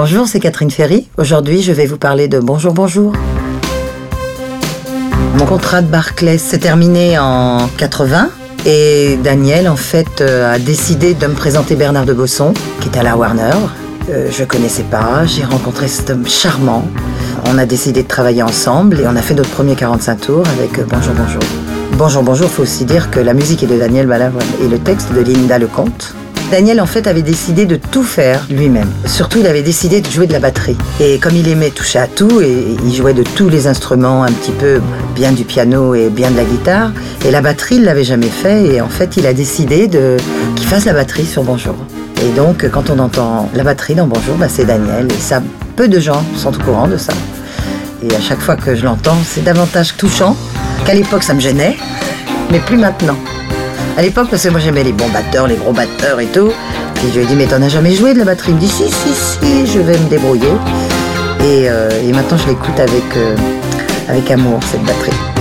Bonjour, c'est Catherine Ferry. Aujourd'hui, je vais vous parler de Bonjour, bonjour. Mon contrat de Barclays s'est terminé en 80 et Daniel, en fait, euh, a décidé de me présenter Bernard de Bosson, qui est à la Warner. Euh, je connaissais pas, j'ai rencontré cet homme charmant. On a décidé de travailler ensemble et on a fait notre premier 45 tours avec euh, Bonjour Bonjour. Bonjour Bonjour, faut aussi dire que la musique est de Daniel Balavoine et le texte de Linda Lecomte. Daniel en fait avait décidé de tout faire lui-même. Surtout il avait décidé de jouer de la batterie. Et comme il aimait toucher à tout, et il jouait de tous les instruments un petit peu, bien du piano et bien de la guitare, et la batterie il l'avait jamais fait et en fait il a décidé de qu'il fasse la batterie sur Bonjour. Et donc quand on entend la batterie dans Bonjour, bah, c'est Daniel et ça peu de gens sont au courant de ça. Et à chaque fois que je l'entends, c'est davantage touchant qu'à l'époque ça me gênait, mais plus maintenant. À l'époque, parce que moi j'aimais les bons batteurs, les gros batteurs et tout. Et je lui ai dit, mais t'en as jamais joué de la batterie? Il me dit, si, si, si, je vais me débrouiller. Et, euh, maintenant je l'écoute avec, euh, avec amour, cette batterie.